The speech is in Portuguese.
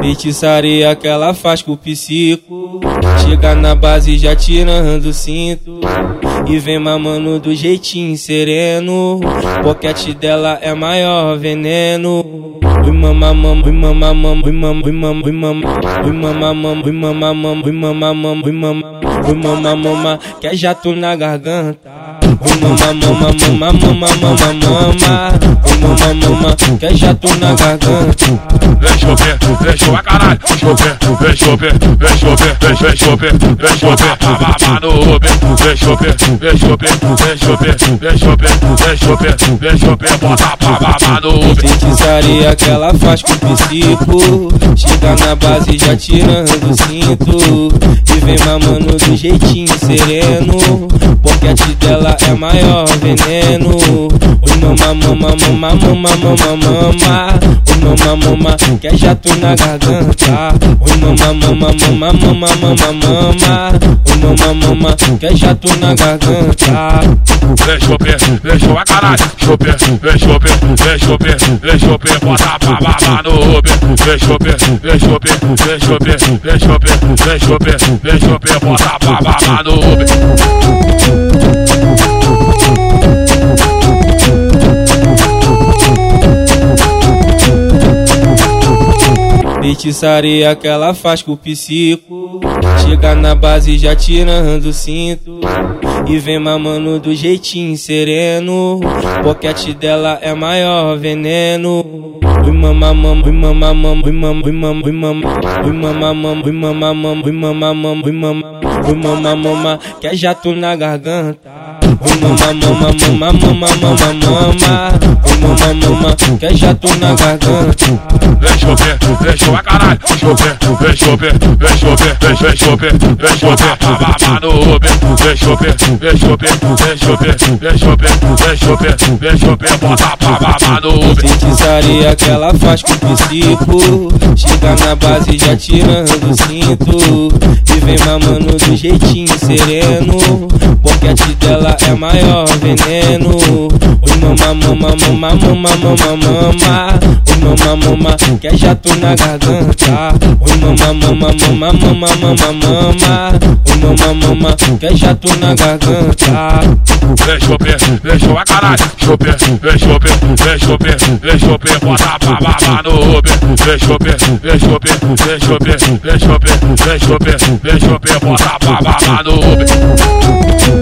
Feitiçaria que ela faz com o psico. Chega na base já tirando o cinto. E vem mamando do jeitinho sereno. Boquete dela é maior veneno. Ui mama mama, ui mama mama, ui mama, ui mama, ui mama, ui mama mama, ui mama mama, ui mama mama, ui mama, ui mama mama, que é jato na garganta. Mama é faz com psico. Chega na base já tirando o cinto. E vem mamando do jeitinho sereno. Boquete dela é maior veneno. Oi mama mama mama mama mama mama. Oi mama mama que é jato na garganta. Oi mama mama mama mama mama mama. Oi mama mama que é jato na garganta. Vem chover, vem chover, caralho. Chover, vem chover, vem chover, vem chover, bota pra babá no Uber. Vem chover, vem chover, vem chover, vem chover, vem chover, vem chover, bota pra babá no Uber. Feitiçaria que ela faz com o psico. Chega na base já tirando o cinto. E vem mamando do jeitinho sereno. Boquete dela é maior veneno. Ui mama mama, ui mama mama, ui mama, ui mama, ui mama, ui mama mama, ui mama mama, ui mama mama, ui mama, ui mama mama, que é jato na garganta. Mama mama mama mama mama mama, mama mama, que é jato na garganta. Vem chover, vem chover, caralho. No no que ela faz com o. Chega na base já tirando o cinto. E vem mamando do jeitinho sereno. Boquete dela é maior veneno. Oi mama mama mama mama mama mama. Oi mama mama que é jato na garganta. Oi mama mama mama mama mama mama. Oi mama mama que é jato na garganta. Vem chover, vem chover, caralho. Chover, vem chover, vem chover, vem chover, bota pra babá no Uber. Vem chover, vem chover, vem chover, vem chover, vem chover, vem chover, bota pra babá no Uber.